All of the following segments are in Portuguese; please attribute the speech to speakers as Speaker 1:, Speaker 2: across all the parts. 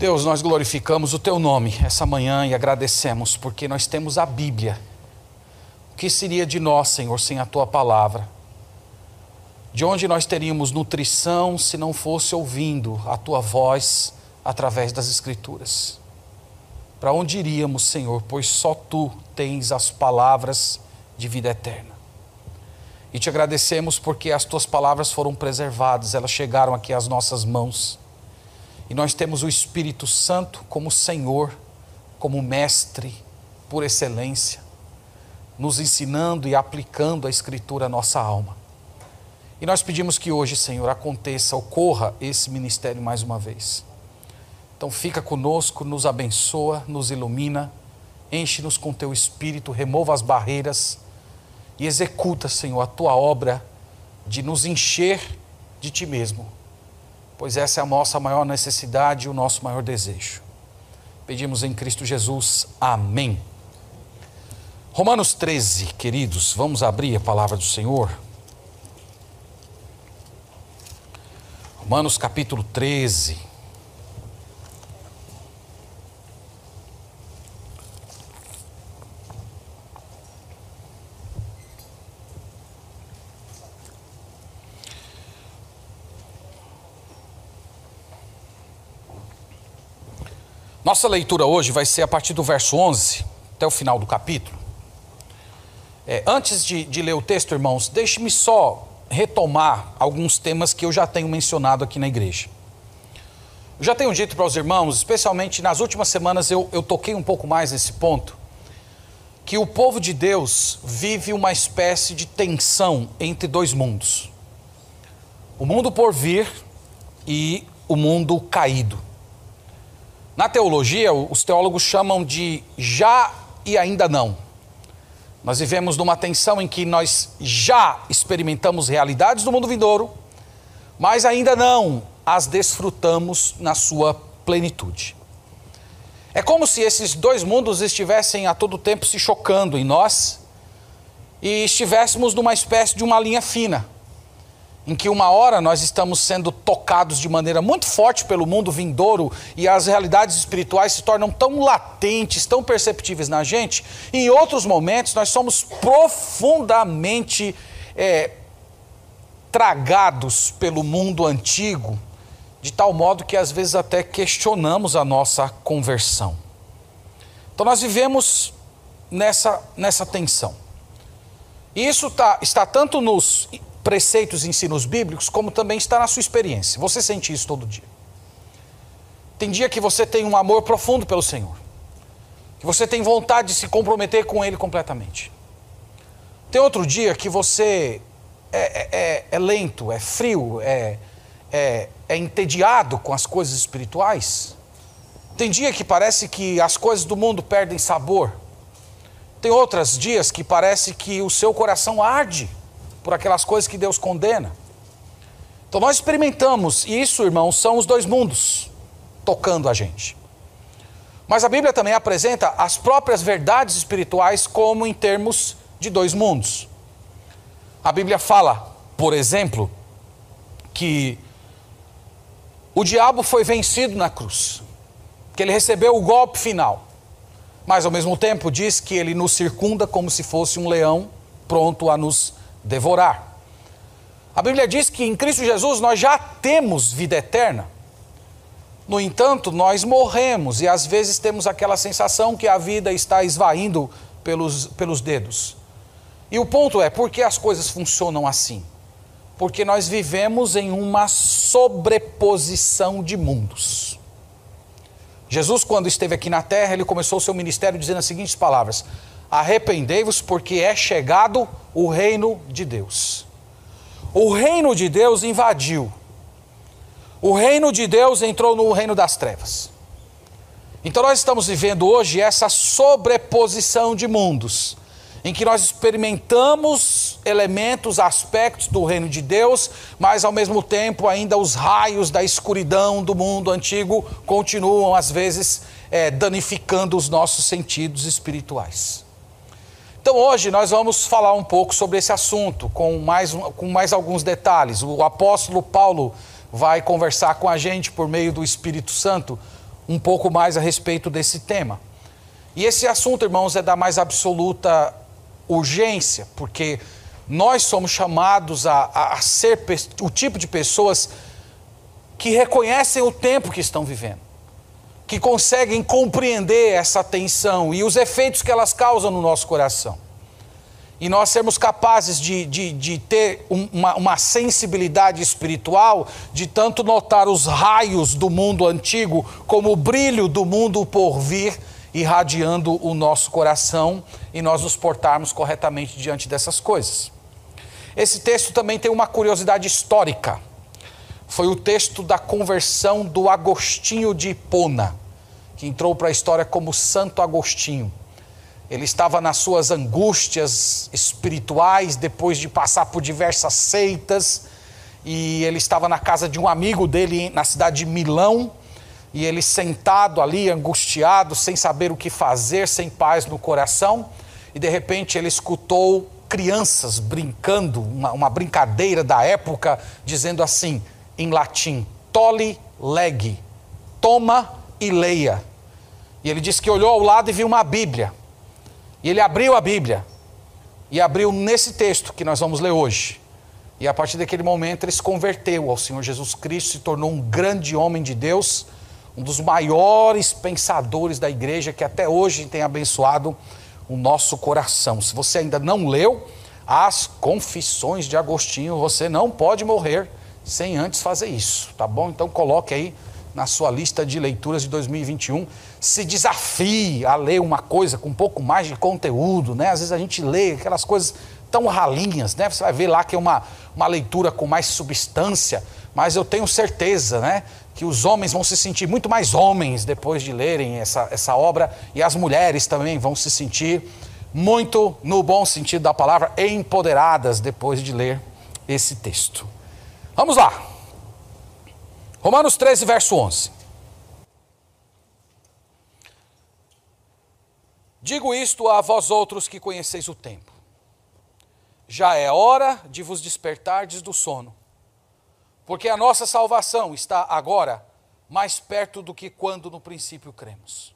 Speaker 1: Deus, nós glorificamos o teu nome essa manhã e agradecemos porque nós temos a Bíblia. O que seria de nós, Senhor, sem a tua palavra? De onde nós teríamos nutrição se não fosse ouvindo a tua voz através das Escrituras? Para onde iríamos, Senhor, pois só tu tens as palavras de vida eterna. E te agradecemos porque as tuas palavras foram preservadas, elas chegaram aqui às nossas mãos. E nós temos o Espírito Santo como Senhor, como Mestre por excelência, nos ensinando e aplicando a Escritura à nossa alma. E nós pedimos que hoje, Senhor, aconteça, ocorra esse ministério mais uma vez. Então fica conosco, nos abençoa, nos ilumina, enche-nos com teu espírito, remova as barreiras e executa, Senhor, a tua obra de nos encher de ti mesmo, pois essa é a nossa maior necessidade e o nosso maior desejo. Pedimos em Cristo Jesus. Amém. Romanos 13, queridos, vamos abrir a palavra do Senhor. Romanos capítulo 13. Nossa leitura hoje vai ser a partir do verso 11 até o final do capítulo. É, antes de, de ler o texto, irmãos, deixe-me só retomar alguns temas que eu já tenho mencionado aqui na igreja. Eu já tenho dito para os irmãos, especialmente nas últimas semanas eu, eu toquei um pouco mais nesse ponto, que o povo de Deus vive uma espécie de tensão entre dois mundos: o mundo por vir e o mundo caído. Na teologia, os teólogos chamam de já e ainda não. Nós vivemos numa tensão em que nós já experimentamos realidades do mundo vindouro, mas ainda não as desfrutamos na sua plenitude. É como se esses dois mundos estivessem a todo tempo se chocando em nós e estivéssemos numa espécie de uma linha fina, em que uma hora nós estamos sendo tocados de maneira muito forte pelo mundo vindouro e as realidades espirituais se tornam tão latentes, tão perceptíveis na gente, em outros momentos nós somos profundamente é, tragados pelo mundo antigo, de tal modo que às vezes até questionamos a nossa conversão. Então nós vivemos nessa, nessa tensão. Isso tá, está tanto nos preceitos e ensinos bíblicos, como também está na sua experiência. Você sente isso todo dia. Tem dia que você tem um amor profundo pelo Senhor, que você tem vontade de se comprometer com Ele completamente. Tem outro dia que você é, é, é, é lento, é frio, é, é, é entediado com as coisas espirituais. Tem dia que parece que as coisas do mundo perdem sabor. Tem outros dias que parece que o seu coração arde por aquelas coisas que Deus condena. Então nós experimentamos, isso, irmãos, são os dois mundos tocando a gente. Mas a Bíblia também apresenta as próprias verdades espirituais como em termos de dois mundos. A Bíblia fala, por exemplo, que o diabo foi vencido na cruz, que ele recebeu o golpe final, mas ao mesmo tempo diz que ele nos circunda como se fosse um leão pronto a nos devorar. A Bíblia diz que em Cristo Jesus nós já temos vida eterna. No entanto, nós morremos e às vezes temos aquela sensação que a vida está esvaindo pelos, pelos dedos. E o ponto é: por que as coisas funcionam assim? Porque nós vivemos em uma sobreposição de mundos. Jesus, quando esteve aqui na terra, ele começou o seu ministério dizendo as seguintes palavras: Arrependei-vos, porque é chegado o reino de Deus. O reino de Deus invadiu. O reino de Deus entrou no reino das trevas. Então nós estamos vivendo hoje essa sobreposição de mundos, em que nós experimentamos elementos, aspectos do reino de Deus, mas ao mesmo tempo ainda os raios da escuridão do mundo antigo continuam às vezes é, danificando os nossos sentidos espirituais. Então hoje nós vamos falar um pouco sobre esse assunto, com mais, com mais alguns detalhes. O apóstolo Paulo vai conversar com a gente por meio do Espírito Santo um pouco mais a respeito desse tema. E esse assunto, irmãos, é da mais absoluta urgência, porque nós somos chamados a, a, a ser o tipo de pessoas que reconhecem o tempo que estão vivendo, que conseguem compreender essa tensão e os efeitos que elas causam no nosso coração e nós sermos capazes de, de, de ter uma, uma, sensibilidade espiritual, de tanto notar os raios do mundo antigo, como o brilho do mundo por vir, irradiando o nosso coração e nós nos portarmos corretamente diante dessas coisas. Esse texto também tem uma curiosidade histórica. Foi o texto da conversão do Agostinho de Hipona, que entrou para a história como Santo Agostinho. Ele estava nas suas angústias espirituais, depois de passar por diversas seitas, e ele estava na casa de um amigo dele na cidade de Milão, e ele sentado ali, angustiado, sem saber o que fazer, sem paz no coração, e de repente ele escutou crianças brincando, uma, uma brincadeira da época, dizendo assim, em latim: tole lege, toma e leia. E ele disse que olhou ao lado e viu uma Bíblia. E ele abriu a Bíblia e abriu nesse texto que nós vamos ler hoje. E a partir daquele momento ele se converteu ao Senhor Jesus Cristo, se tornou um grande homem de Deus, um dos maiores pensadores da igreja que até hoje tem abençoado o nosso coração. Se você ainda não leu as Confissões de Agostinho, você não pode morrer sem antes fazer isso, tá bom? Então coloque aí na sua lista de leituras de 2021, se desafie a ler uma coisa com um pouco mais de conteúdo, né? Às vezes a gente lê aquelas coisas tão ralinhas, né? Você vai ver lá que é uma, uma leitura com mais substância, mas eu tenho certeza, né? Que os homens vão se sentir muito mais homens depois de lerem essa, essa obra e as mulheres também vão se sentir muito, no bom sentido da palavra, empoderadas depois de ler esse texto. Vamos lá. Romanos 13, verso 11. Digo isto a vós outros que conheceis o tempo. Já é hora de vos despertardes do sono, porque a nossa salvação está agora mais perto do que quando no princípio cremos.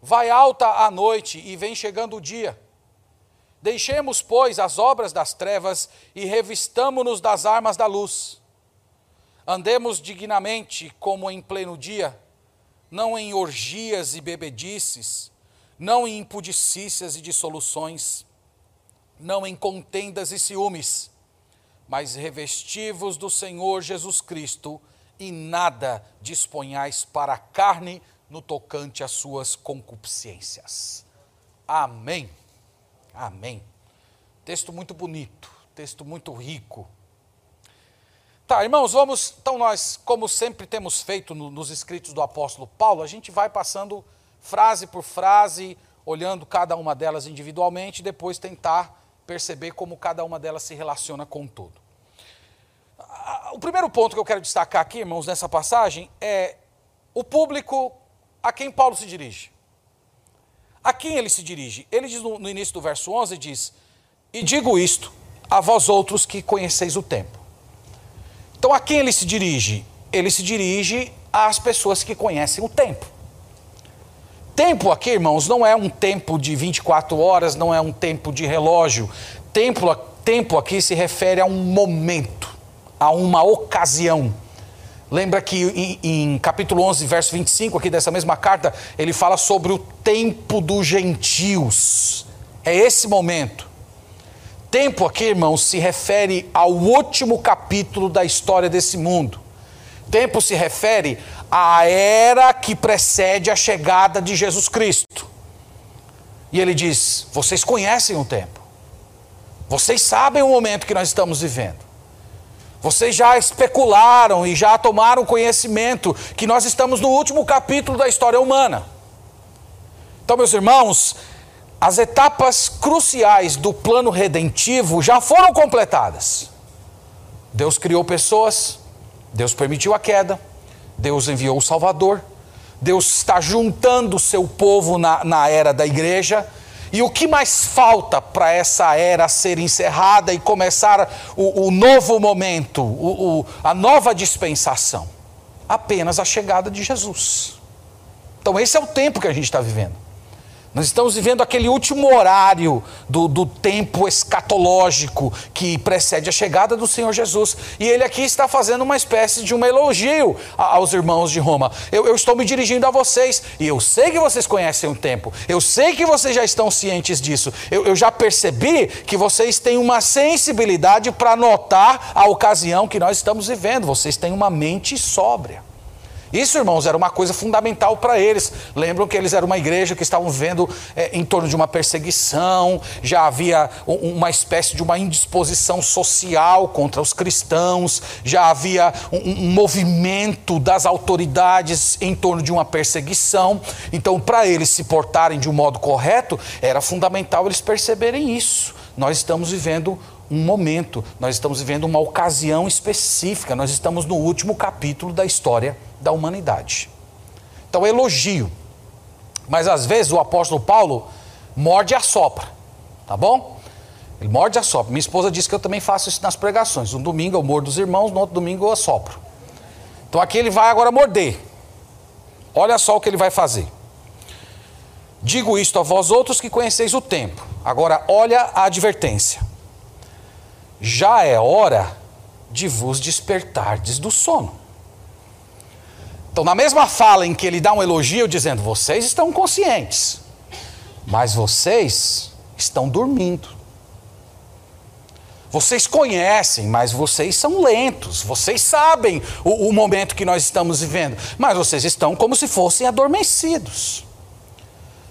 Speaker 1: Vai alta a noite e vem chegando o dia. Deixemos, pois, as obras das trevas e revistamo-nos das armas da luz. Andemos dignamente como em pleno dia, não em orgias e bebedices, não em impudicícias e dissoluções, não em contendas e ciúmes, mas revestivos do Senhor Jesus Cristo e nada disponhais para a carne no tocante às suas concupiscências. Amém. Amém. Texto muito bonito, texto muito rico. Tá, irmãos, vamos. Então, nós, como sempre temos feito no, nos escritos do apóstolo Paulo, a gente vai passando frase por frase, olhando cada uma delas individualmente, e depois tentar perceber como cada uma delas se relaciona com o todo. O primeiro ponto que eu quero destacar aqui, irmãos, nessa passagem, é o público a quem Paulo se dirige. A quem ele se dirige? Ele diz no, no início do verso 11: diz: E digo isto a vós outros que conheceis o tempo. Então a quem ele se dirige? Ele se dirige às pessoas que conhecem o tempo. Tempo aqui, irmãos, não é um tempo de 24 horas, não é um tempo de relógio. Tempo, tempo aqui se refere a um momento, a uma ocasião. Lembra que em, em, capítulo 11, verso 25, aqui dessa mesma carta, ele fala sobre o tempo dos gentios. É esse momento. Tempo aqui, irmãos, se refere ao último capítulo da história desse mundo. Tempo se refere à era que precede a chegada de Jesus Cristo. E ele diz: vocês conhecem o tempo. Vocês sabem o momento que nós estamos vivendo. Vocês já especularam e já tomaram conhecimento que nós estamos no último capítulo da história humana. Então, meus irmãos, as etapas cruciais do plano redentivo já foram completadas. Deus criou pessoas, Deus permitiu a queda, Deus enviou o Salvador, Deus está juntando o seu povo na, na era da igreja. E o que mais falta para essa era ser encerrada e começar o, o novo momento, o, o, a nova dispensação? Apenas a chegada de Jesus. Então, esse é o tempo que a gente está vivendo. Nós estamos vivendo aquele último horário do, do, tempo escatológico que precede a chegada do Senhor Jesus. E ele aqui está fazendo uma espécie de um elogio aos irmãos de Roma. Eu, eu estou me dirigindo a vocês, e eu sei que vocês conhecem o tempo, eu sei que vocês já estão cientes disso. Eu, eu já percebi que vocês têm uma sensibilidade para notar a ocasião que nós estamos vivendo. Vocês têm uma mente sóbria. Isso, irmãos, era uma coisa fundamental para eles. Lembram que eles eram uma igreja que estavam vendo é, em torno de uma perseguição, já havia uma espécie de uma indisposição social contra os cristãos, já havia um, um movimento das autoridades em torno de uma perseguição. Então, para eles se portarem de um modo correto, era fundamental eles perceberem isso. Nós estamos vivendo um momento, nós estamos vivendo uma ocasião específica, nós estamos no último capítulo da história da humanidade. Então, elogio. Mas às vezes o apóstolo Paulo morde e assopra, tá bom? Ele morde e assopra. Minha esposa disse que eu também faço isso nas pregações. Um domingo eu mordo os irmãos, no outro domingo eu assopro. Então aqui ele vai agora morder. Olha só o que ele vai fazer. Digo isto a vós outros que conheceis o tempo. Agora olha a advertência já é hora de vos despertardes do sono. Então, na mesma fala em que ele dá um elogio, dizendo: vocês estão conscientes, mas vocês estão dormindo. Vocês conhecem, mas vocês são lentos. Vocês sabem o, o momento que nós estamos vivendo, mas vocês estão como se fossem adormecidos.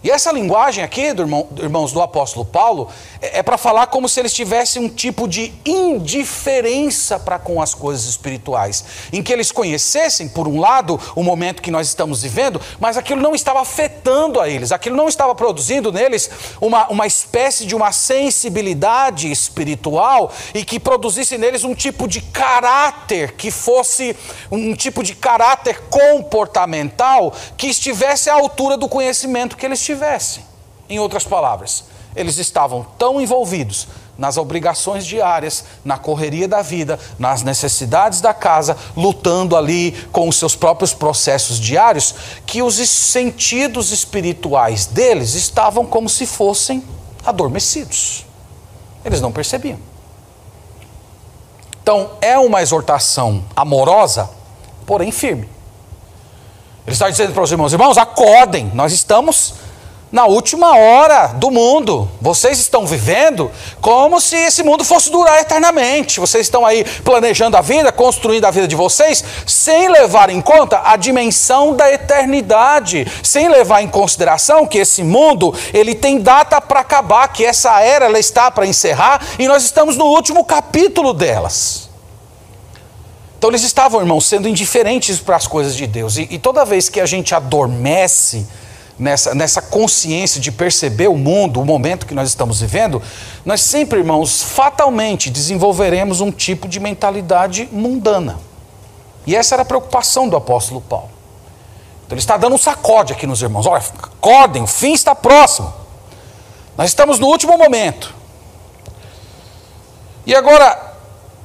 Speaker 1: E essa linguagem aqui, do irmão, irmãos, do apóstolo Paulo, é, é para falar como se eles tivessem um tipo de indiferença para com as coisas espirituais, em que eles conhecessem, por um lado, o momento que nós estamos vivendo, mas aquilo não estava afetando a eles, aquilo não estava produzindo neles uma, uma espécie de uma sensibilidade espiritual e que produzisse neles um tipo de caráter que fosse um tipo de caráter comportamental que estivesse à altura do conhecimento que eles tinham tivessem. Em outras palavras, eles estavam tão envolvidos nas obrigações diárias, na correria da vida, nas necessidades da casa, lutando ali com os seus próprios processos diários, que os sentidos espirituais deles estavam como se fossem adormecidos. Eles não percebiam. Então, é uma exortação amorosa, porém firme. Ele está dizendo para os irmãos: irmãos, acordem, nós estamos na última hora do mundo. Vocês estão vivendo como se esse mundo fosse durar eternamente. Vocês estão aí planejando a vida, construindo a vida de vocês, sem levar em conta a dimensão da eternidade, sem levar em consideração que esse mundo ele tem data para acabar, que essa era ela está para encerrar e nós estamos no último capítulo delas. Então eles estavam, irmãos, sendo indiferentes para as coisas de Deus. E, e toda vez que a gente adormece, nessa, nessa consciência de perceber o mundo, o momento que nós estamos vivendo, nós sempre, irmãos, fatalmente desenvolveremos um tipo de mentalidade mundana. E essa era a preocupação do apóstolo Paulo. Então ele está dando um sacode aqui nos irmãos. Olha, acordem, o fim está próximo. Nós estamos no último momento. E agora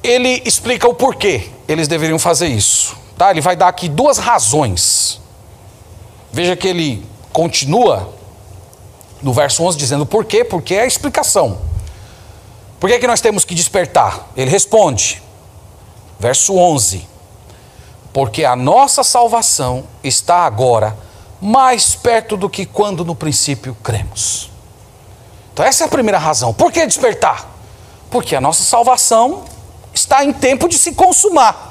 Speaker 1: ele explica o porquê eles deveriam fazer isso. Tá? Ele vai dar aqui duas razões. Veja que ele continua no verso 11 dizendo por quê? Porque é a explicação. Por que, é que nós temos que despertar? Ele responde, verso 11: Porque a nossa salvação está agora mais perto do que quando no princípio cremos. Então, essa é a primeira razão. Por que despertar? Porque a nossa salvação está em tempo de se consumar.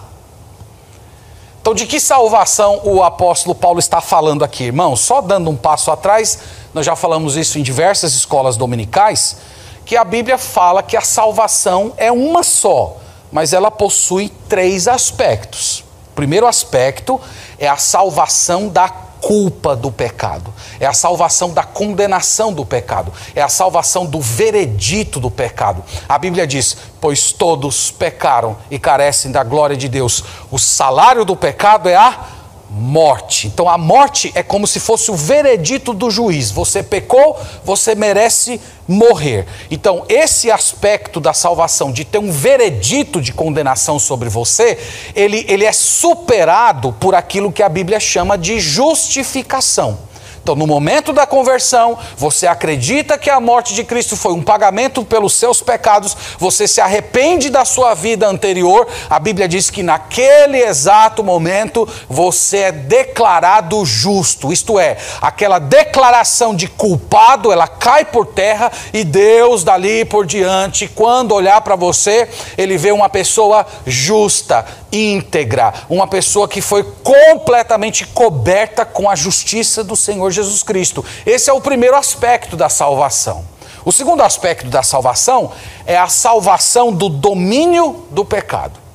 Speaker 1: Então, de que salvação o apóstolo Paulo está falando aqui, irmão? Só dando um passo atrás, nós já falamos isso em diversas escolas dominicais, que a Bíblia fala que a salvação é uma só, mas ela possui três aspectos. O primeiro aspecto é a salvação da culpa do pecado, é a salvação da condenação do pecado, é a salvação do veredito do pecado. A Bíblia diz: Pois todos pecaram e carecem da glória de Deus. O salário do pecado é a morte. Então a morte é como se fosse o veredito do juiz. Você pecou, você merece morrer. Então esse aspecto da salvação, de ter um veredito de condenação sobre você, ele, ele é superado por aquilo que a Bíblia chama de justificação. Então, no momento da conversão, você acredita que a morte de Cristo foi um pagamento pelos seus pecados, você se arrepende da sua vida anterior. A Bíblia diz que naquele exato momento você é declarado justo, isto é, aquela declaração de culpado, ela cai por terra e Deus dali por diante, quando olhar para você, ele vê uma pessoa justa, íntegra, uma pessoa que foi completamente coberta com a justiça do Senhor Jesus Cristo. Esse é o primeiro aspecto da salvação. O segundo aspecto da salvação é a salvação do domínio do pecado.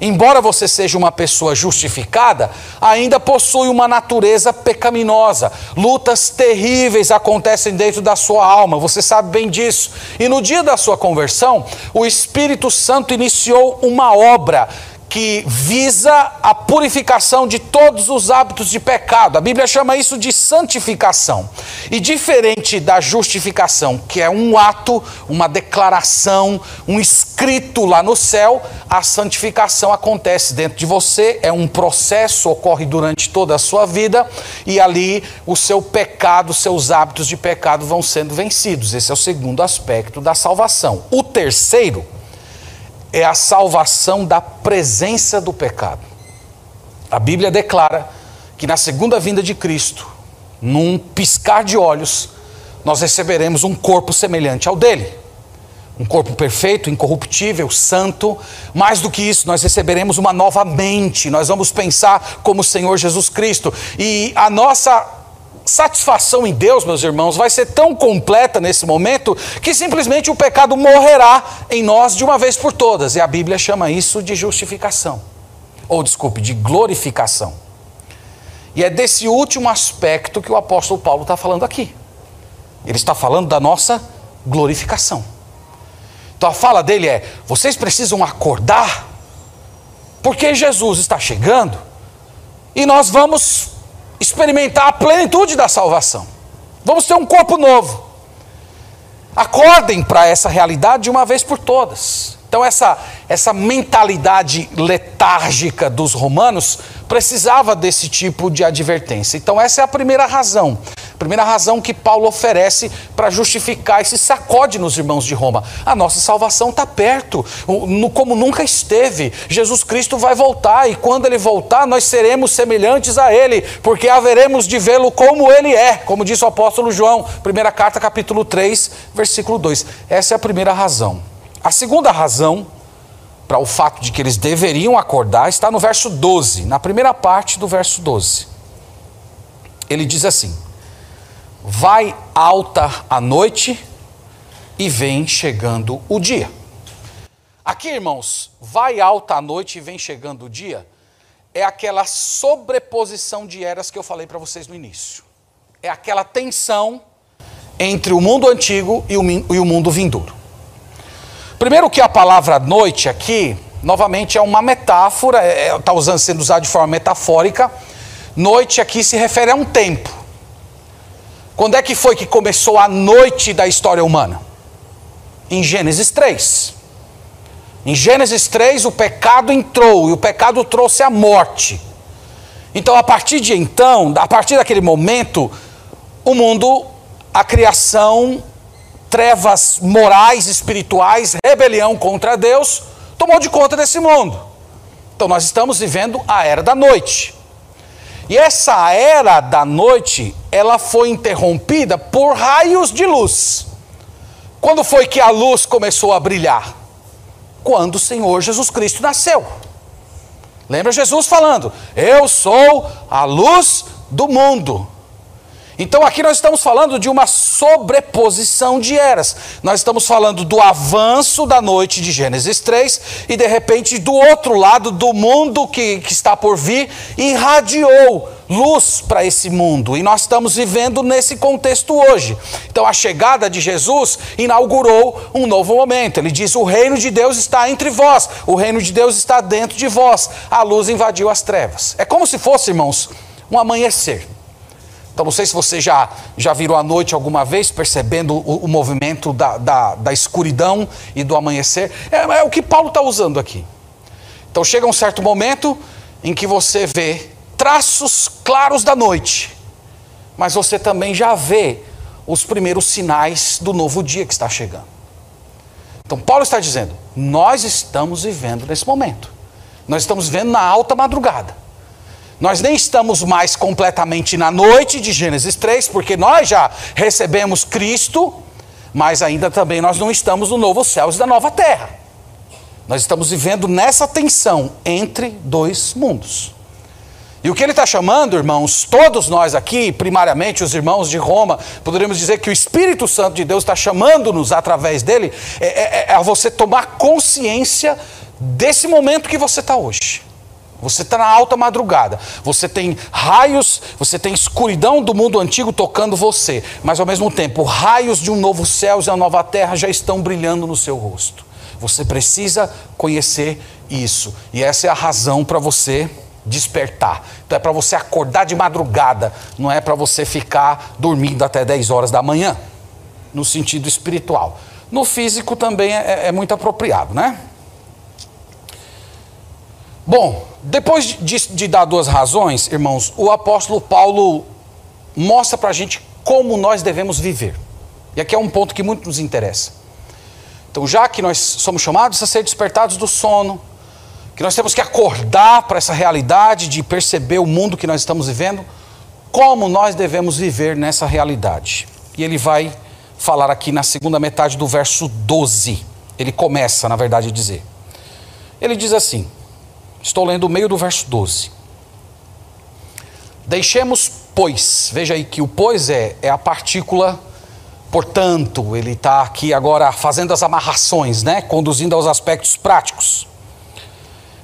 Speaker 1: Embora você seja uma pessoa justificada, ainda possui uma natureza pecaminosa. Lutas terríveis acontecem dentro da sua alma, você sabe bem disso. E no dia da sua conversão, o Espírito Santo iniciou uma obra que visa a purificação de todos os hábitos de pecado. A Bíblia chama isso de santificação. E diferente da justificação, que é um ato, uma declaração, um escrito lá no céu, a santificação acontece dentro de você, é um processo, ocorre durante toda a sua vida, e ali o seu pecado, seus hábitos de pecado vão sendo vencidos. Esse é o segundo aspecto da salvação. O terceiro é a salvação da presença do pecado. A Bíblia declara que na segunda vinda de Cristo, num piscar de olhos, nós receberemos um corpo semelhante ao dele. Um corpo perfeito, incorruptível, santo. Mais do que isso, nós receberemos uma nova mente. Nós vamos pensar como o Senhor Jesus Cristo. E a nossa satisfação em Deus, meus irmãos, vai ser tão completa nesse momento que simplesmente o pecado morrerá em nós de uma vez por todas. E a Bíblia chama isso de justificação, ou desculpe, de glorificação. E é desse último aspecto que o apóstolo Paulo está falando aqui. Ele está falando da nossa glorificação. Então a fala dele é: vocês precisam acordar, porque Jesus está chegando e nós vamos experimentar a plenitude da salvação. Vamos ter um corpo novo. Acordem para essa realidade de uma vez por todas. Então, essa, essa mentalidade letárgica dos romanos precisava desse tipo de advertência. Então, essa é a primeira razão. Primeira razão que Paulo oferece para justificar esse sacode nos irmãos de Roma. A nossa salvação está perto, como nunca esteve. Jesus Cristo vai voltar e quando ele voltar, nós seremos semelhantes a ele, porque haveremos de vê-lo como ele é, como disse o apóstolo João, primeira carta, capítulo 3, versículo 2. Essa é a primeira razão. A segunda razão para o fato de que eles deveriam acordar está no verso 12, na primeira parte do verso 12. Ele diz assim: Vai alta a noite e vem chegando o dia. Aqui, irmãos, vai alta a noite e vem chegando o dia, é aquela sobreposição de eras que eu falei para vocês no início. É aquela tensão entre o mundo antigo e o, mundo vindouro. Primeiro que a palavra noite aqui, novamente, é uma metáfora, está é, é tá sendo usada de forma metafórica. Noite aqui se refere a um tempo. Quando é que foi que começou a noite da história humana? Em Gênesis 3. Em Gênesis 3, o pecado entrou e o pecado trouxe a morte. Então, a partir de então, a partir daquele momento, o mundo, a criação, trevas morais, espirituais, rebelião contra Deus, tomou de conta desse mundo. Então, nós estamos vivendo a era da noite. E essa era da noite, ela foi interrompida por raios de luz. Quando foi que a luz começou a brilhar? Quando o Senhor Jesus Cristo nasceu. Lembra Jesus falando: Eu sou a luz do mundo. Então aqui nós estamos falando de uma sobreposição de eras. Nós estamos falando do avanço da noite de Gênesis 3 e de repente do outro lado do mundo que, que está por vir irradiou luz para esse mundo. E nós estamos vivendo nesse contexto hoje. Então a chegada de Jesus inaugurou um novo momento. Ele diz: "O reino de Deus está entre vós. O reino de Deus está dentro de vós. A luz invadiu as trevas." É como se fosse, irmãos, um amanhecer. Então, não sei se você já, já virou a noite alguma vez, percebendo o, o movimento da, da, da, escuridão e do amanhecer. É, é o que Paulo está usando aqui. Então, chega um certo momento em que você vê traços claros da noite, mas você também já vê os primeiros sinais do novo dia que está chegando. Então, Paulo está dizendo: nós estamos vivendo nesse momento, nós estamos vivendo na alta madrugada. Nós nem estamos mais completamente na noite de Gênesis 3, porque nós já recebemos Cristo, mas ainda também nós não estamos no novo céu e da nova terra. Nós estamos vivendo nessa tensão entre dois mundos. E o que ele está chamando, irmãos, todos nós aqui, primariamente os irmãos de Roma, poderíamos dizer que o Espírito Santo de Deus está chamando-nos através dele, é, é, é a você tomar consciência desse momento que você está hoje. Você está na alta madrugada, você tem raios, você tem escuridão do mundo antigo tocando você, mas ao mesmo tempo, raios de um novo céu e uma nova terra já estão brilhando no seu rosto. Você precisa conhecer isso, e essa é a razão para você despertar. Então é para você acordar de madrugada, não é para você ficar dormindo até 10 horas da manhã, no sentido espiritual. No físico também é, é muito apropriado, né? Bom, depois de, de, dar duas razões, irmãos, o apóstolo Paulo mostra para a gente como nós devemos viver. E aqui é um ponto que muito nos interessa. Então, já que nós somos chamados a ser despertados do sono, que nós temos que acordar para essa realidade de perceber o mundo que nós estamos vivendo, como nós devemos viver nessa realidade. E ele vai falar aqui na segunda metade do verso 12. Ele começa, na verdade, a dizer. Ele diz assim: Estou lendo o meio do verso 12. Deixemos, pois, veja aí que o pois é, é a partícula, portanto, ele está aqui agora fazendo as amarrações, né? conduzindo aos aspectos práticos.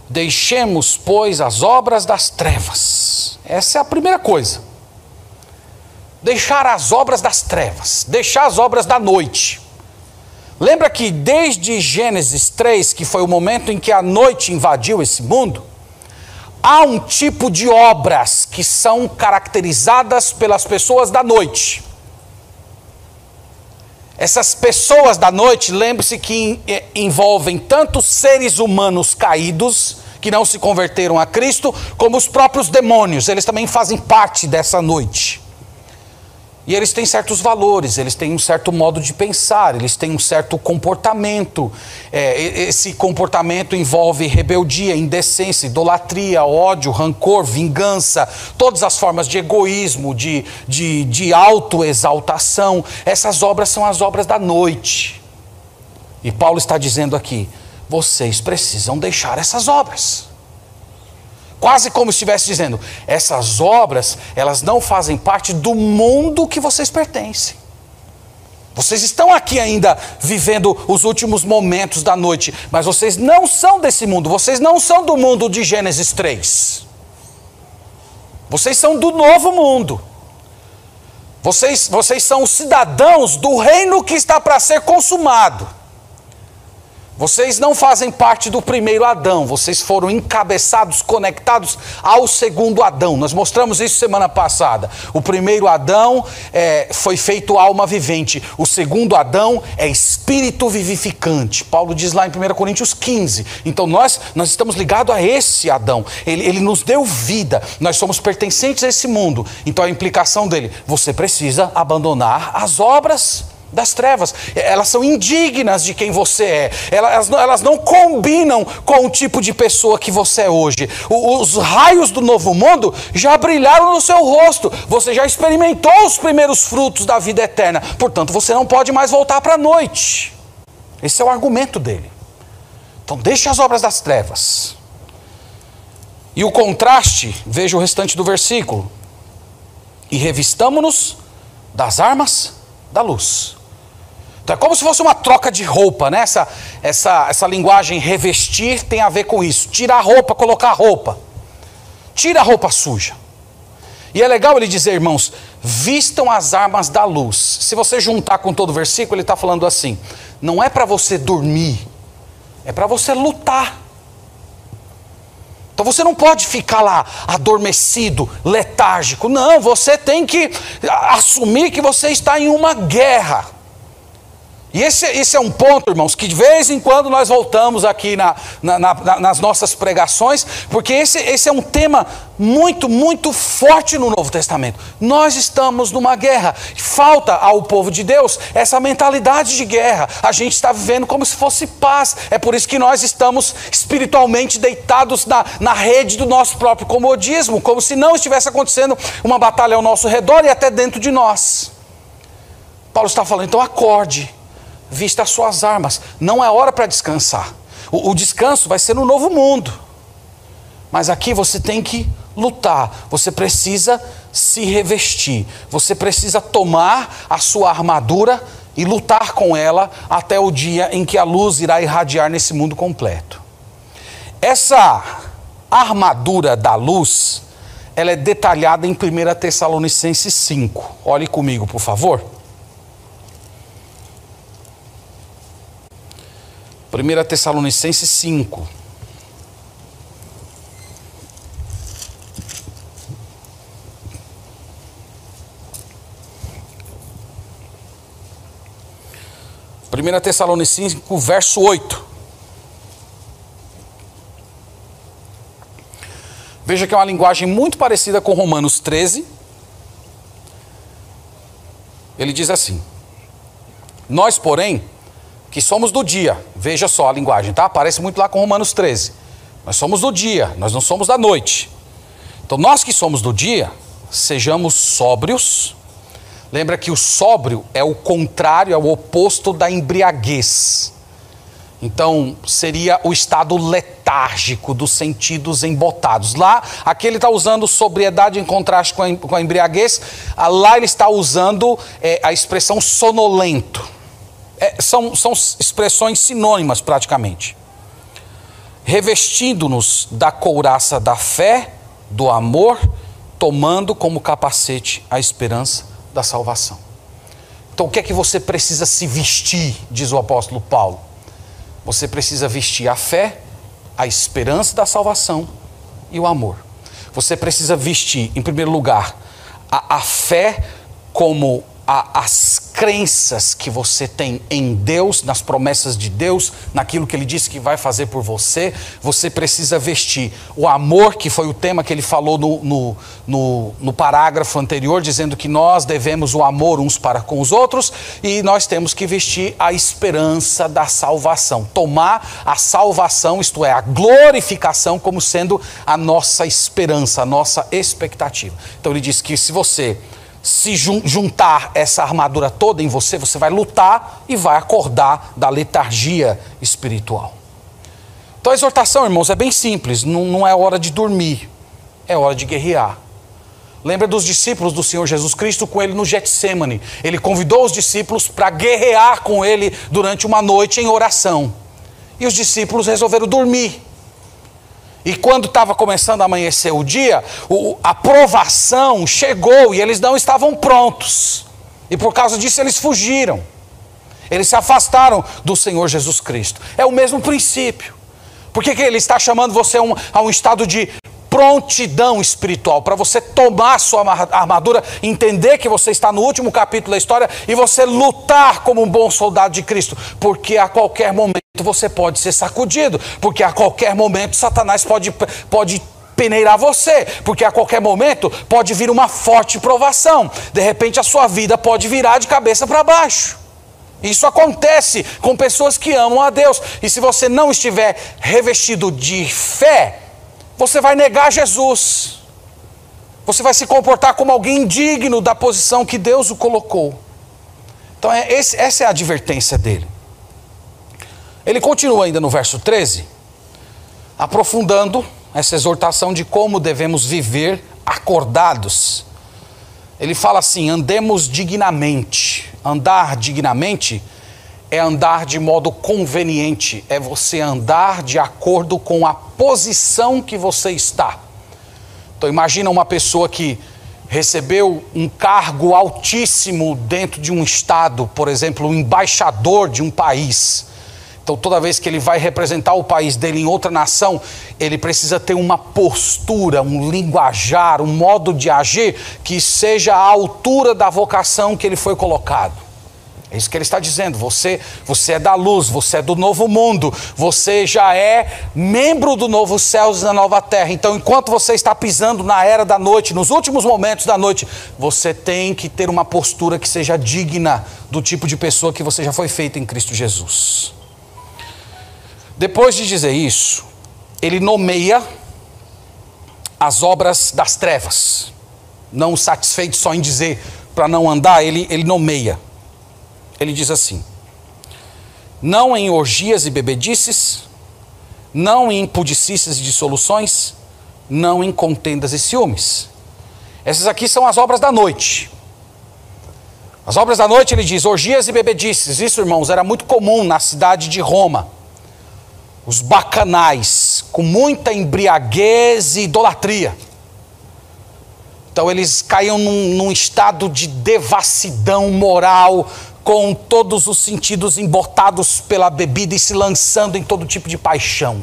Speaker 1: Deixemos, pois, as obras das trevas. Essa é a primeira coisa. Deixar as obras das trevas, deixar as obras da noite. Lembra que desde Gênesis 3, que foi o momento em que a noite invadiu esse mundo, há um tipo de obras que são caracterizadas pelas pessoas da noite. Essas pessoas da noite, lembre-se que envolvem tanto seres humanos caídos, que não se converteram a Cristo, como os próprios demônios, eles também fazem parte dessa noite. E eles têm certos valores, eles têm um certo modo de pensar, eles têm um certo comportamento. É, esse comportamento envolve rebeldia, indecência, idolatria, ódio, rancor, vingança, todas as formas de egoísmo, de, de, de autoexaltação. Essas obras são as obras da noite. E Paulo está dizendo aqui: vocês precisam deixar essas obras. Quase como se estivesse dizendo: essas obras, elas não fazem parte do mundo que vocês pertencem. Vocês estão aqui ainda vivendo os últimos momentos da noite, mas vocês não são desse mundo, vocês não são do mundo de Gênesis 3. Vocês são do novo mundo. Vocês, vocês são os cidadãos do reino que está para ser consumado. Vocês não fazem parte do primeiro Adão, vocês foram encabeçados, conectados ao segundo Adão. Nós mostramos isso semana passada. O primeiro Adão é, foi feito alma vivente, o segundo Adão é espírito vivificante. Paulo diz lá em 1 Coríntios 15. Então nós, nós estamos ligados a esse Adão, ele, ele nos deu vida, nós somos pertencentes a esse mundo. Então a implicação dele, você precisa abandonar as obras das trevas. Elas são indignas de quem você é. Elas, elas não combinam com o tipo de pessoa que você é hoje. Os raios do novo mundo já brilharam no seu rosto. Você já experimentou os primeiros frutos da vida eterna. Portanto, você não pode mais voltar para a noite. Esse é o argumento dele. Então, deixe as obras das trevas. E o contraste, veja o restante do versículo. E revistamo-nos das armas da luz. É como se fosse uma troca de roupa, né? Essa, essa, essa linguagem revestir tem a ver com isso. Tirar a roupa, colocar a roupa. Tira a roupa suja. E é legal ele dizer, irmãos, vistam as armas da luz. Se você juntar com todo o versículo, ele está falando assim: não é para você dormir, é para você lutar. Então você não pode ficar lá adormecido, letárgico. Não, você tem que assumir que você está em uma guerra. E esse, esse é um ponto, irmãos, que de vez em quando nós voltamos aqui na, na, na, nas nossas pregações, porque esse, esse é um tema muito, muito forte no Novo Testamento. Nós estamos numa guerra. Falta ao povo de Deus essa mentalidade de guerra. A gente está vivendo como se fosse paz. É por isso que nós estamos espiritualmente deitados na, na rede do nosso próprio comodismo, como se não estivesse acontecendo uma batalha ao nosso redor e até dentro de nós. Paulo está falando, então acorde vista as suas armas. Não é hora para descansar. O, o, descanso vai ser no novo mundo. Mas aqui você tem que lutar. Você precisa se revestir. Você precisa tomar a sua armadura e lutar com ela até o dia em que a luz irá irradiar nesse mundo completo. Essa armadura da luz, ela é detalhada em 1 Tessalonicenses 5. Olhe comigo, por favor. 1 Tessalonicenses 5. Primeira Tessalonicenses 5, verso 8. Veja que é uma linguagem muito parecida com Romanos 13. Ele diz assim: Nós, porém, que somos do dia. Veja só a linguagem, tá? Parece muito lá com Romanos 13. Nós somos do dia, nós não somos da noite. Então, nós que somos do dia, sejamos sóbrios. Lembra que o sóbrio é o contrário, é o oposto da embriaguez. Então, seria o estado letárgico dos sentidos embotados. Lá, aqui ele está usando sobriedade em contraste com a, com a embriaguez. Ah, lá, ele está usando é, a expressão sonolento é, são, são expressões sinônimas praticamente. Revestindo-nos da couraça da fé, do amor, tomando como capacete a esperança da salvação. Então, o que é que você precisa se vestir, diz o apóstolo Paulo? Você precisa vestir a fé, a esperança da salvação e o amor. Você precisa vestir, em primeiro lugar, a, a fé como a, as crenças que você tem em Deus, nas promessas de Deus, naquilo que Ele disse que vai fazer por você, você precisa vestir o amor, que foi o tema que ele falou no, no, no, no parágrafo anterior, dizendo que nós devemos o amor uns para com os outros, e nós temos que vestir a esperança da salvação, tomar a salvação, isto é, a glorificação, como sendo a nossa esperança, a nossa expectativa. Então ele diz que se você se juntar essa armadura toda em você, você vai lutar e vai acordar da letargia espiritual. Então a exortação, irmãos, é bem simples, não, não é hora de dormir, é hora de guerrear. Lembra dos discípulos do Senhor Jesus Cristo com ele no Getsemane. Ele convidou os discípulos para guerrear com ele durante uma noite em oração. E os discípulos resolveram dormir. E quando estava começando a amanhecer o dia, o, a provação chegou e eles não estavam prontos. E por causa disso eles fugiram. Eles se afastaram do Senhor Jesus Cristo. É o mesmo princípio. Por que, que ele está chamando você a um, a um estado de prontidão espiritual? Para você tomar sua armadura, entender que você está no último capítulo da história e você lutar como um bom soldado de Cristo. Porque a qualquer momento você pode ser sacudido, porque a qualquer momento Satanás pode, pode peneirar você, porque a qualquer momento pode vir uma forte provação. De repente a sua vida pode virar de cabeça para baixo. Isso acontece com pessoas que amam a Deus. E se você não estiver revestido de fé, você vai negar Jesus. Você vai se comportar como alguém indigno da posição que Deus o colocou. Então, é esse, essa é a advertência dele. Ele continua ainda no verso 13, aprofundando essa exortação de como devemos viver acordados. Ele fala assim: andemos dignamente. Andar dignamente é andar de modo conveniente, é você andar de acordo com a posição que você está. Então imagina uma pessoa que recebeu um cargo altíssimo dentro de um estado, por exemplo, o um embaixador de um país. Então, toda vez que ele vai representar o país dele em outra nação, ele precisa ter uma postura, um linguajar, um modo de agir que seja à altura da vocação que ele foi colocado. É isso que ele está dizendo. Você, você é da luz, você é do novo mundo, você já é membro do novo céu e da nova terra. Então, enquanto você está pisando na era da noite, nos últimos momentos da noite, você tem que ter uma postura que seja digna do tipo de pessoa que você já foi feita em Cristo Jesus. Depois de dizer isso, ele nomeia as obras das trevas. Não satisfeito só em dizer para não andar, ele, ele nomeia. Ele diz assim: não em orgias e bebedices, não em impudicícias e dissoluções, não em contendas e ciúmes. Essas aqui são as obras da noite. As obras da noite, ele diz, orgias e bebedices. Isso, irmãos, era muito comum na cidade de Roma. Os bacanais, com muita embriaguez e idolatria. Então eles caíam num, num estado de devassidão moral, com todos os sentidos embotados pela bebida e se lançando em todo tipo de paixão.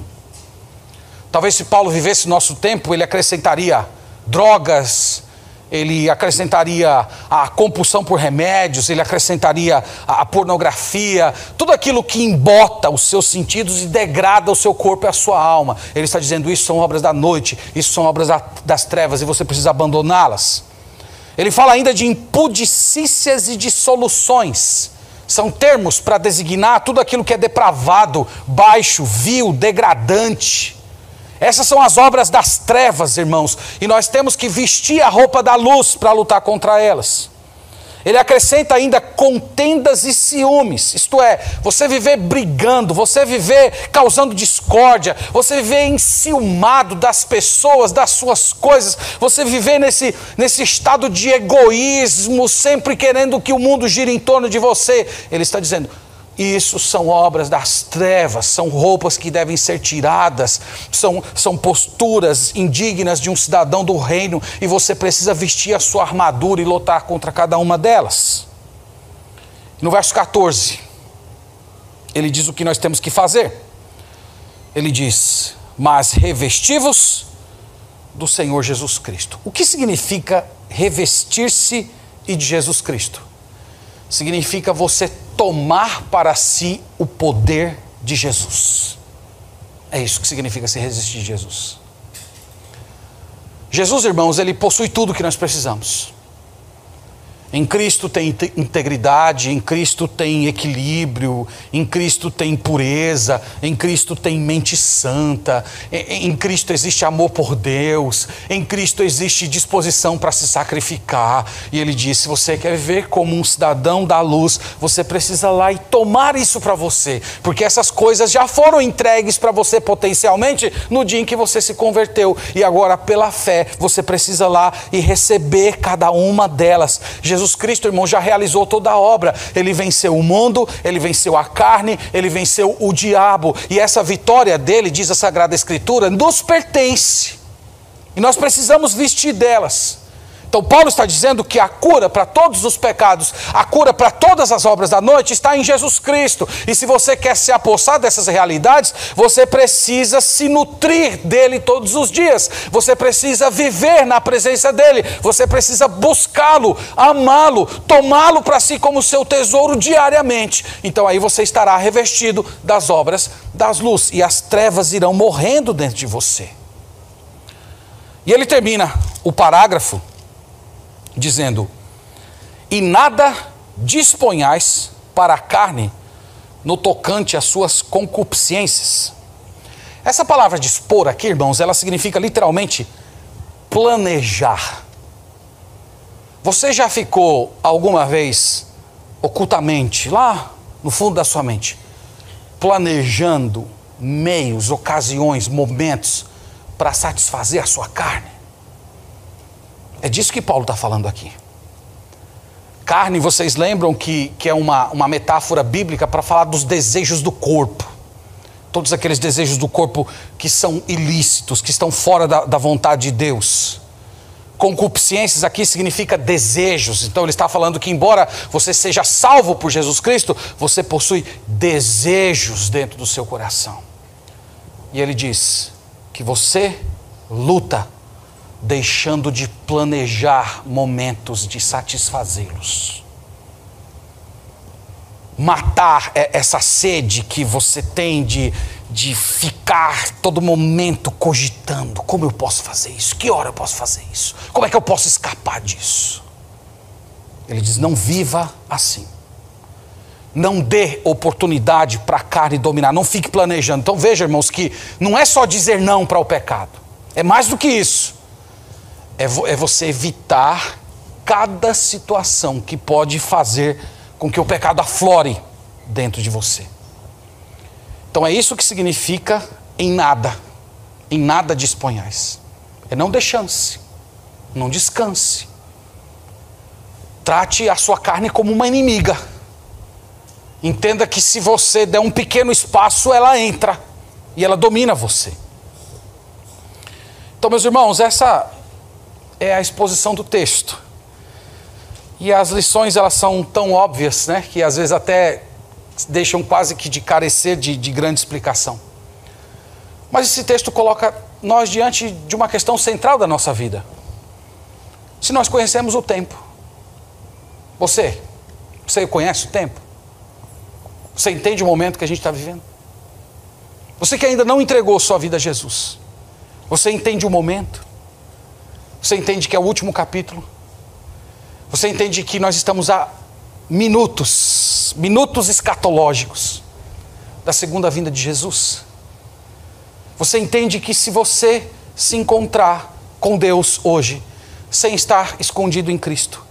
Speaker 1: Talvez se Paulo vivesse nosso tempo, ele acrescentaria drogas, ele acrescentaria a compulsão por remédios, ele acrescentaria a, pornografia, tudo aquilo que embota os seus sentidos e degrada o seu corpo e a sua alma. Ele está dizendo: isso são obras da noite, isso são obras da, das trevas e você precisa abandoná-las. Ele fala ainda de impudicícias e dissoluções. São termos para designar tudo aquilo que é depravado, baixo, vil, degradante. Essas são as obras das trevas, irmãos, e nós temos que vestir a roupa da luz para lutar contra elas. Ele acrescenta ainda contendas e ciúmes, isto é, você viver brigando, você viver causando discórdia, você viver enciumado das pessoas, das suas coisas, você viver nesse, nesse estado de egoísmo, sempre querendo que o mundo gire em torno de você. Ele está dizendo: isso são obras das trevas, são roupas que devem ser tiradas, são, são posturas indignas de um cidadão do reino e você precisa vestir a sua armadura e lutar contra cada uma delas. No verso 14, ele diz o que nós temos que fazer. Ele diz: Mas revestivos do Senhor Jesus Cristo. O que significa revestir-se e de Jesus Cristo? Significa você tomar para si o poder de Jesus. É isso que significa se resistir a Jesus. Jesus, irmãos, ele possui tudo que nós precisamos. Em Cristo tem integridade, em Cristo tem equilíbrio, em Cristo tem pureza, em Cristo tem mente santa, em Cristo existe amor por Deus, em Cristo existe disposição para se sacrificar. E ele disse: se você quer viver como um cidadão da luz, você precisa lá e tomar isso para você, porque essas coisas já foram entregues para você potencialmente no dia em que você se converteu, e agora pela fé você precisa lá e receber cada uma delas. Jesus Jesus Cristo, irmão, já realizou toda a obra. Ele venceu o mundo, ele venceu a carne, ele venceu o diabo. E essa vitória dele, diz a Sagrada Escritura, nos pertence. E nós precisamos vestir delas. Então, Paulo está dizendo que a cura para todos os pecados, a cura para todas as obras da noite está em Jesus Cristo. E se você quer se apossar dessas realidades, você precisa se nutrir dele todos os dias. Você precisa viver na presença dele. Você precisa buscá-lo, amá-lo, tomá-lo para si como seu tesouro diariamente. Então, aí você estará revestido das obras das luzes e as trevas irão morrendo dentro de você. E ele termina o parágrafo dizendo: E nada disponhais para a carne no tocante às suas concupiscências. Essa palavra dispor aqui, irmãos, ela significa literalmente planejar. Você já ficou alguma vez ocultamente, lá no fundo da sua mente, planejando meios, ocasiões, momentos para satisfazer a sua carne? É disso que Paulo está falando aqui. Carne, vocês lembram que, que é uma, uma metáfora bíblica para falar dos desejos do corpo. Todos aqueles desejos do corpo que são ilícitos, que estão fora da, da vontade de Deus. Concupiscências aqui significa desejos. Então ele está falando que, embora você seja salvo por Jesus Cristo, você possui desejos dentro do seu coração. E ele diz que você luta deixando de planejar momentos de satisfazê-los. matar essa sede que você tem de, de ficar todo momento cogitando: como eu posso fazer isso? Que hora eu posso fazer isso? Como é que eu posso escapar disso? Ele diz: não viva assim. Não dê oportunidade para a carne dominar, não fique planejando. Então veja, irmãos, que não é só dizer não para o pecado, é mais do que isso. É, vo é você evitar cada situação que pode fazer com que o pecado aflore dentro de você. Então é isso que significa em nada, em nada disponhais. É não dê chance, não descanse. Trate a sua carne como uma inimiga. Entenda que se você der um pequeno espaço, ela entra e ela domina você. Então, meus irmãos, essa é a exposição do texto. E as lições elas são tão óbvias, né, que às vezes até deixam quase que de carecer de, de grande explicação. Mas esse texto coloca nós diante de uma questão central da nossa vida. Se nós conhecemos o tempo, você, você conhece o tempo? Você entende o momento que a gente está vivendo? Você que ainda não entregou sua vida a Jesus, você entende o momento? Você entende que é o último capítulo? Você entende que nós estamos a minutos, minutos escatológicos da segunda vinda de Jesus? Você entende que se você se encontrar com Deus hoje, sem estar escondido em Cristo,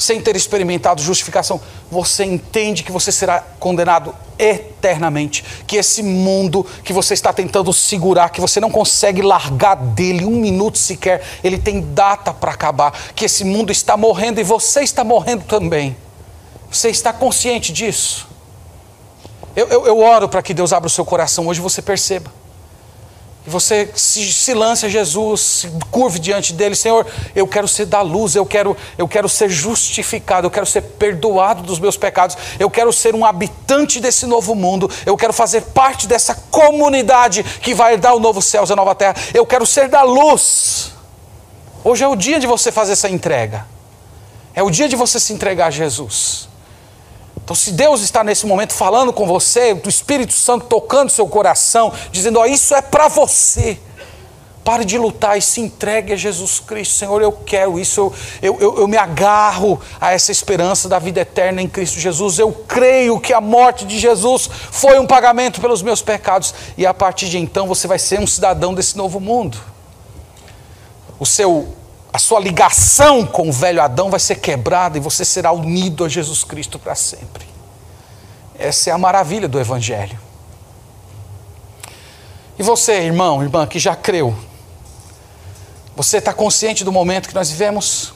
Speaker 1: sem ter experimentado justificação, você entende que você será condenado eternamente. Que esse mundo que você está tentando segurar, que você não consegue largar dele um minuto sequer, ele tem data para acabar. Que esse mundo está morrendo e você está morrendo também. Você está consciente disso? Eu, eu, eu oro para que Deus abra o seu coração hoje e você perceba e você se, se lance a Jesus, se curve diante dele, Senhor, eu quero ser da luz, eu quero, eu quero ser justificado, eu quero ser perdoado dos meus pecados, eu quero ser um habitante desse novo mundo, eu quero fazer parte dessa comunidade que vai dar o novo céu e a nova terra, eu quero ser da luz. Hoje é o dia de você fazer essa entrega, é o dia de você se entregar a Jesus. Então, se Deus está nesse momento falando com você, o Espírito Santo tocando seu coração, dizendo: Ó, isso é para você. Pare de lutar e se entregue a Jesus Cristo. Senhor, eu quero isso. Eu, eu, eu, me agarro a essa esperança da vida eterna em Cristo Jesus. Eu creio que a morte de Jesus foi um pagamento pelos meus pecados. E a partir de então você vai ser um cidadão desse novo mundo. O seu a sua ligação com o velho Adão vai ser quebrada e você será unido a Jesus Cristo para sempre. Essa é a maravilha do Evangelho. E você, irmão, irmã, que já creu, você está consciente do momento que nós vivemos?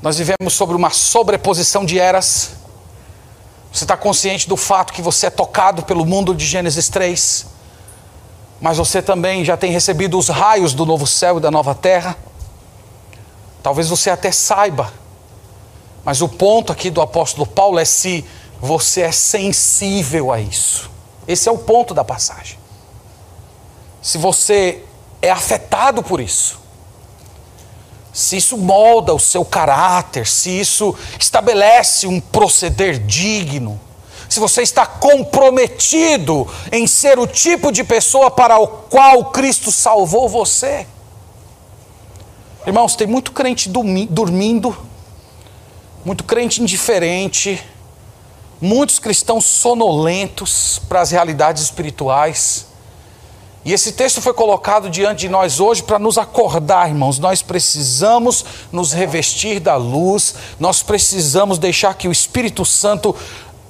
Speaker 1: Nós vivemos sobre uma sobreposição de eras. Você está consciente do fato que você é tocado pelo mundo de Gênesis 3, mas você também já tem recebido os raios do novo céu e da nova terra? Talvez você até saiba, mas o ponto aqui do apóstolo Paulo é se você é sensível a isso. Esse é o ponto da passagem. Se você é afetado por isso, se isso molda o seu caráter, se isso estabelece um proceder digno, se você está comprometido em ser o tipo de pessoa para o qual Cristo salvou você. Irmãos, tem muito crente dormindo, muito crente indiferente, muitos cristãos sonolentos para as realidades espirituais. E esse texto foi colocado diante de nós hoje para nos acordar, irmãos. Nós precisamos nos revestir da luz, nós precisamos deixar que o Espírito Santo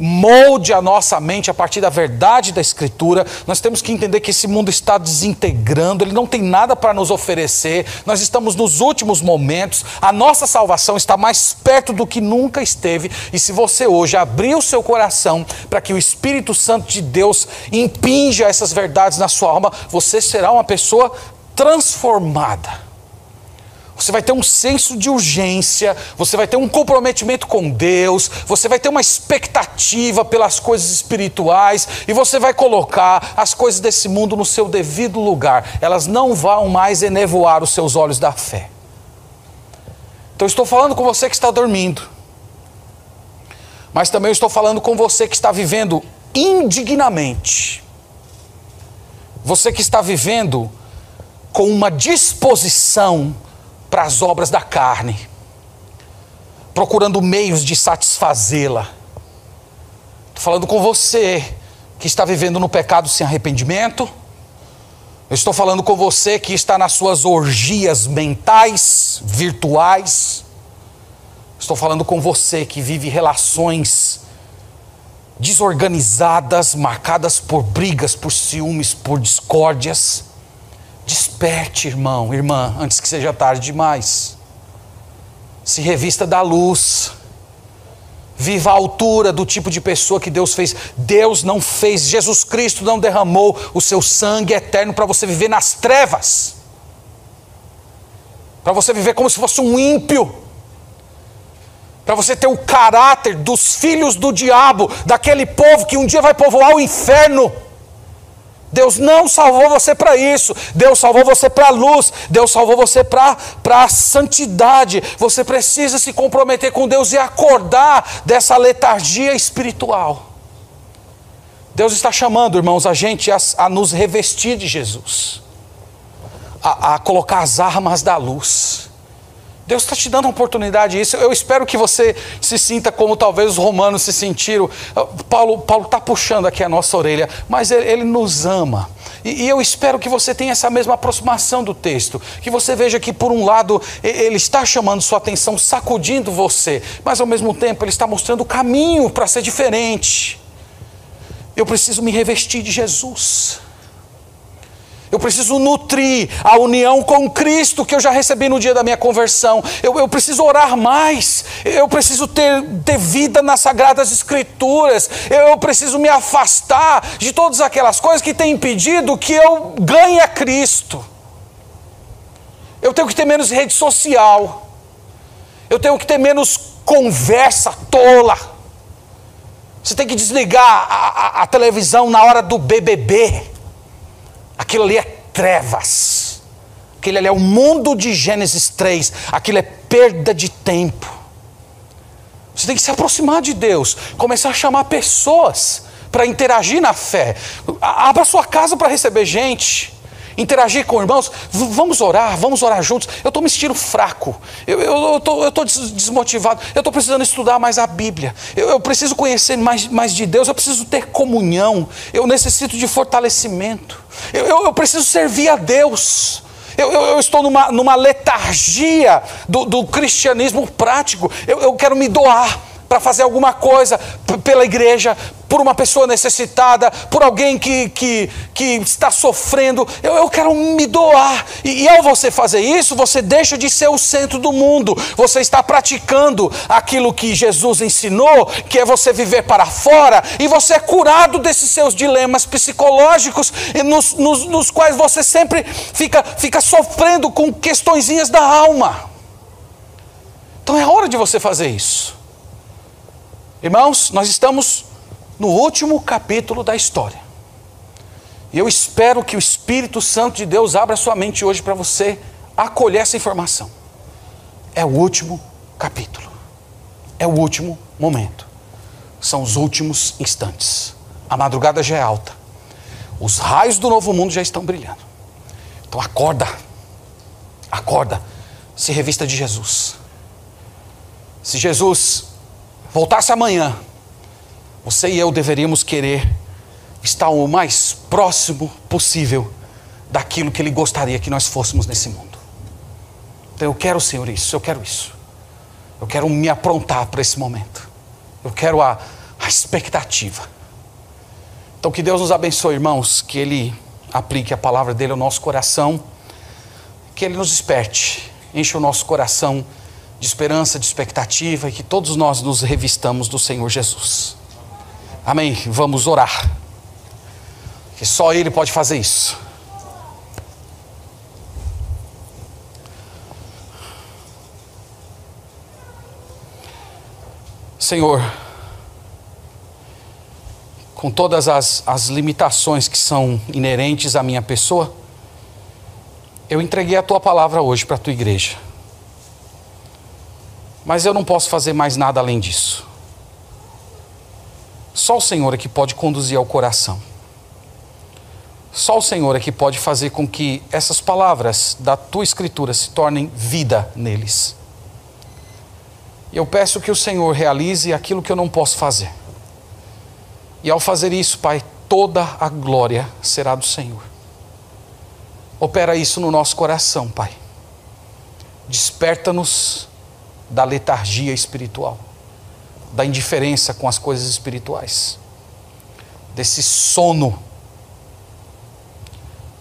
Speaker 1: molde a nossa mente a partir da verdade da Escritura. Nós temos que entender que esse mundo está desintegrando, ele não tem nada para nos oferecer. Nós estamos nos últimos momentos, a nossa salvação está mais perto do que nunca esteve. E se você hoje abrir o seu coração para que o Espírito Santo de Deus impinja essas verdades na sua alma, você será uma pessoa transformada. Você vai ter um senso de urgência, você vai ter um comprometimento com Deus, você vai ter uma expectativa pelas coisas espirituais e você vai colocar as coisas desse mundo no seu devido lugar. Elas não vão mais enevoar os seus olhos da fé. Então estou falando com você que está dormindo. Mas também estou falando com você que está vivendo indignamente. Você que está vivendo com uma disposição para as obras da carne, procurando meios de satisfazê-la. Estou falando com você que está vivendo no pecado sem arrependimento. Eu estou falando com você que está nas suas orgias mentais, virtuais. Estou falando com você que vive relações desorganizadas, marcadas por brigas, por ciúmes, por discórdias. Desperte, irmão, irmã, antes que seja tarde demais. Se revista da luz. Viva a altura do tipo de pessoa que Deus fez. Deus não fez, Jesus Cristo não derramou o seu sangue eterno para você viver nas trevas. Para você viver como se fosse um ímpio. Para você ter o caráter dos filhos do diabo, daquele povo que um dia vai povoar o inferno. Deus não salvou você para isso. Deus salvou você para a luz. Deus salvou você para a santidade. Você precisa se comprometer com Deus e acordar dessa letargia espiritual. Deus está chamando, irmãos, a gente a, a nos revestir de Jesus, a, a colocar as armas da luz. Deus está te dando uma oportunidade isso. Eu espero que você se sinta como talvez os romanos se sentiram. Paulo Paulo está puxando aqui a nossa orelha, mas ele, ele nos ama. E, e, eu espero que você tenha essa mesma aproximação do texto. Que você veja que, por um lado, ele está chamando sua atenção, sacudindo você, mas ao mesmo tempo ele está mostrando o caminho para ser diferente. Eu preciso me revestir de Jesus. Eu preciso nutrir a união com Cristo que eu já recebi no dia da minha conversão. Eu, eu preciso orar mais. Eu preciso ter, ter vida nas Sagradas Escrituras. Eu, preciso me afastar de todas aquelas coisas que têm impedido que eu ganhe a Cristo. Eu tenho que ter menos rede social. Eu tenho que ter menos conversa tola. Você tem que desligar a, a, a televisão na hora do BBB. Aquilo ali é trevas. Aquilo ali é o mundo de Gênesis 3. Aquilo é perda de tempo. Você tem que se aproximar de Deus, começar a chamar pessoas para interagir na fé. Abra sua casa para receber gente interagir com irmãos, vamos orar, vamos orar juntos. Eu estou me sentindo fraco, eu estou desmotivado, eu estou precisando estudar mais a Bíblia, eu, eu, preciso conhecer mais, mais de Deus, eu preciso ter comunhão, eu necessito de fortalecimento, eu, eu, eu preciso servir a Deus. Eu, eu, estou numa, numa letargia do, do cristianismo prático. Eu quero me doar para fazer alguma coisa pela igreja, por uma pessoa necessitada, por alguém que, que, que está sofrendo. Eu, eu quero me doar. E, e ao você fazer isso, você deixa de ser o centro do mundo. Você está praticando aquilo que Jesus ensinou, que é você viver para fora, e você é curado desses seus dilemas psicológicos, nos, nos, nos quais você sempre fica, fica sofrendo com questõezinhas da alma. Então é hora de você fazer isso. Irmãos, nós estamos no último capítulo da história. E eu espero que o Espírito Santo de Deus abra sua mente hoje para você acolher essa informação. É o último capítulo. É o último momento. São os últimos instantes. A madrugada já é alta. Os raios do novo mundo já estão brilhando. Então acorda. Acorda. Se revista de Jesus. Se Jesus voltasse amanhã, você e eu deveríamos querer estar o mais próximo possível daquilo que Ele gostaria que nós fôssemos nesse mundo. Então eu quero, Senhor, isso, eu quero isso. Eu quero me aprontar para esse momento. Eu quero a, a expectativa. Então que Deus nos abençoe, irmãos, que Ele aplique a palavra dele ao nosso coração, que Ele nos desperte, enche o nosso coração de esperança, de expectativa e que todos nós nos revistamos do Senhor Jesus. Amém. Vamos orar. Que só Ele pode fazer isso. Senhor, com todas as, as limitações que são inerentes à minha pessoa, eu entreguei a tua palavra hoje para a tua igreja. Mas eu não posso fazer mais nada além disso. Só o Senhor é que pode conduzir ao coração. Só o Senhor é que pode fazer com que essas palavras da tua escritura se tornem vida neles. Eu peço que o Senhor realize aquilo que eu não posso fazer. E ao fazer isso, Pai, toda a glória será do Senhor. Opera isso no nosso coração, Pai. Desperta-nos da letargia espiritual, da indiferença com as coisas espirituais, desse sono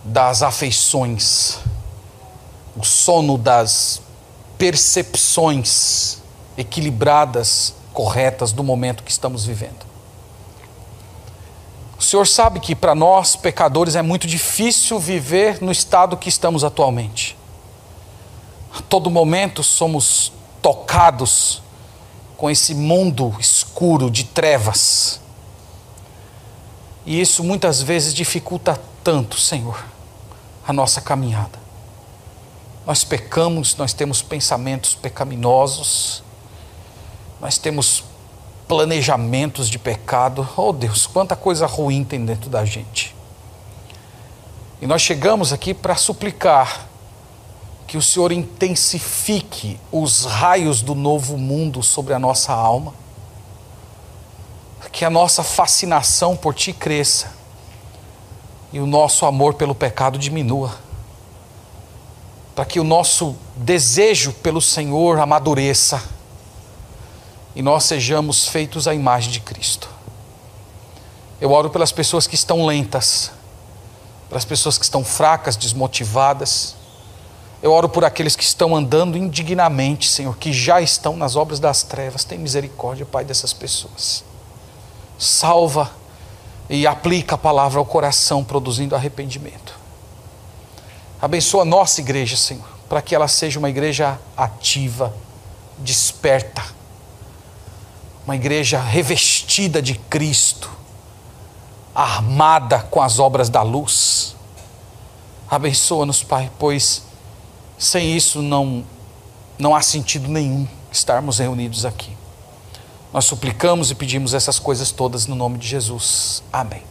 Speaker 1: das afeições, o sono das percepções equilibradas, corretas do momento que estamos vivendo. O Senhor sabe que para nós, pecadores, é muito difícil viver no estado que estamos atualmente. A todo momento somos tocados com esse mundo escuro de trevas. E isso muitas vezes dificulta tanto, Senhor, a nossa caminhada. Nós pecamos, nós temos pensamentos pecaminosos, nós temos planejamentos de pecado. Oh Deus, quanta coisa ruim tem dentro da gente. E nós chegamos aqui para suplicar que o Senhor intensifique os raios do novo mundo sobre a nossa alma, que a nossa fascinação por Ti cresça. E o nosso amor pelo pecado diminua, para que o nosso desejo pelo Senhor amadureça. E nós sejamos feitos à imagem de Cristo. Eu oro pelas pessoas que estão lentas, pelas pessoas que estão fracas, desmotivadas. Eu oro por aqueles que estão andando indignamente, Senhor, que já estão nas obras das trevas. Tem misericórdia, Pai, dessas pessoas. Salva e aplica a palavra ao coração, produzindo arrependimento. Abençoa a nossa igreja, Senhor, para que ela seja uma igreja ativa, desperta uma igreja revestida de Cristo, armada com as obras da luz. Abençoa-nos, Pai, pois sem isso não, não há sentido nenhum estarmos reunidos aqui. Nós suplicamos e pedimos essas coisas todas no nome de Jesus. Amém.